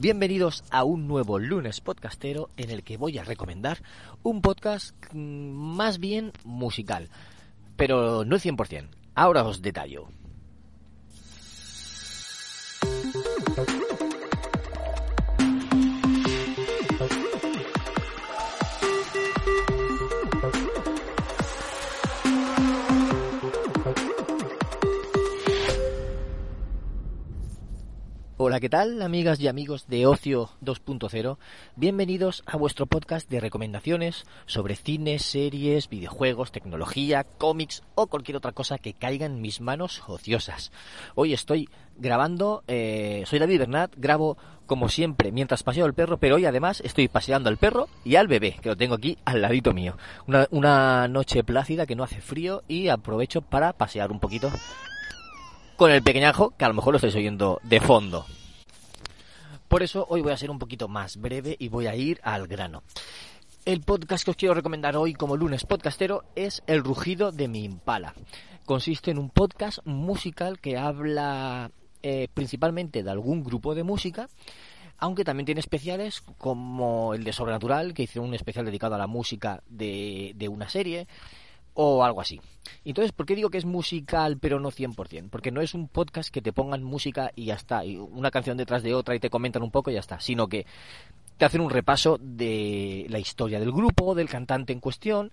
Bienvenidos a un nuevo lunes podcastero en el que voy a recomendar un podcast mm, más bien musical, pero no el 100%. Ahora os detallo. Hola, ¿qué tal, amigas y amigos de Ocio 2.0? Bienvenidos a vuestro podcast de recomendaciones sobre cine, series, videojuegos, tecnología, cómics o cualquier otra cosa que caiga en mis manos ociosas. Hoy estoy grabando, eh, soy David Bernat, grabo como siempre mientras paseo al perro, pero hoy además estoy paseando al perro y al bebé, que lo tengo aquí al ladito mío. Una, una noche plácida que no hace frío y aprovecho para pasear un poquito con el pequeñajo, que a lo mejor lo estáis oyendo de fondo. Por eso hoy voy a ser un poquito más breve y voy a ir al grano. El podcast que os quiero recomendar hoy como lunes podcastero es El rugido de mi impala. Consiste en un podcast musical que habla eh, principalmente de algún grupo de música, aunque también tiene especiales como el de Sobrenatural, que hizo un especial dedicado a la música de, de una serie, o algo así. Entonces, ¿por qué digo que es musical pero no 100%? Porque no es un podcast que te pongan música y ya está, y una canción detrás de otra y te comentan un poco y ya está, sino que te hacen un repaso de la historia del grupo, del cantante en cuestión,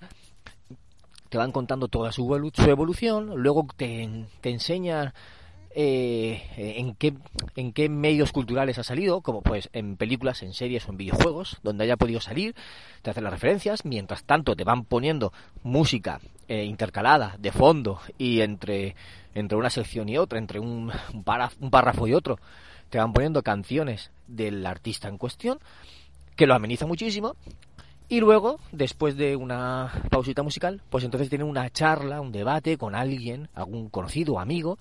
te van contando toda su, evolución, luego te, te enseñan eh, en, qué, en qué medios culturales ha salido, como pues en películas, en series o en videojuegos, donde haya podido salir, te hacen las referencias, mientras tanto te van poniendo música eh, intercalada de fondo y entre, entre una sección y otra, entre un, un, un párrafo y otro, te van poniendo canciones del artista en cuestión, que lo ameniza muchísimo, y luego, después de una pausita musical, pues entonces tienen una charla, un debate con alguien, algún conocido amigo,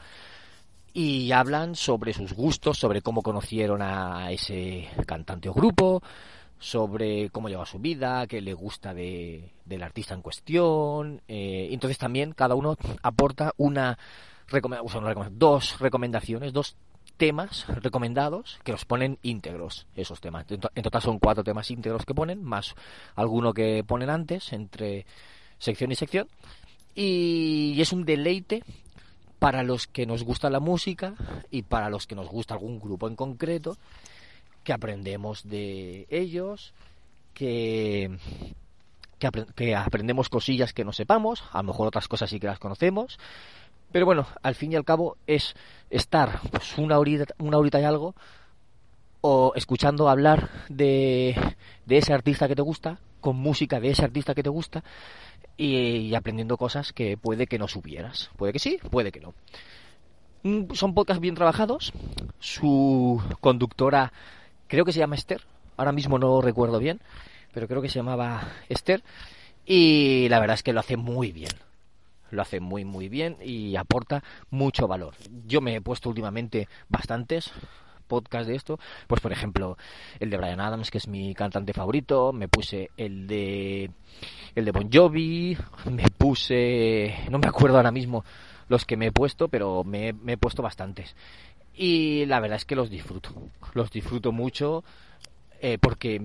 y hablan sobre sus gustos, sobre cómo conocieron a ese cantante o grupo, sobre cómo lleva su vida, qué le gusta de, del artista en cuestión. Eh, entonces también cada uno aporta una, o dos recomendaciones, dos temas recomendados que los ponen íntegros esos temas. En total son cuatro temas íntegros que ponen, más alguno que ponen antes entre sección y sección. Y es un deleite para los que nos gusta la música y para los que nos gusta algún grupo en concreto, que aprendemos de ellos, que, que, aprendemos cosillas que no sepamos, a lo mejor otras cosas sí que las conocemos, pero bueno, al fin y al cabo es estar pues una horita, una horita y algo o escuchando hablar de, de ese artista que te gusta, con música de ese artista que te gusta, y, y, aprendiendo cosas que puede que no supieras. Puede que sí, puede que no. Son podcasts bien trabajados. Su conductora, creo que se llama Esther. Ahora mismo no recuerdo bien, pero creo que se llamaba Esther. Y la verdad es que lo hace muy bien. Lo hace muy, muy bien y aporta mucho valor. Yo me he puesto últimamente bastantes podcast de esto, pues por ejemplo el de Brian Adams, que es mi cantante favorito, me puse el de el de Bon Jovi, me puse, no me acuerdo ahora mismo los que me he puesto, pero me he puesto bastantes. Y la verdad es que los disfruto, los disfruto mucho eh, porque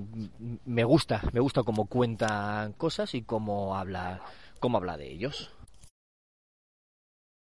me gusta, me gusta cómo cuentan cosas y cómo habla, cómo habla de ellos.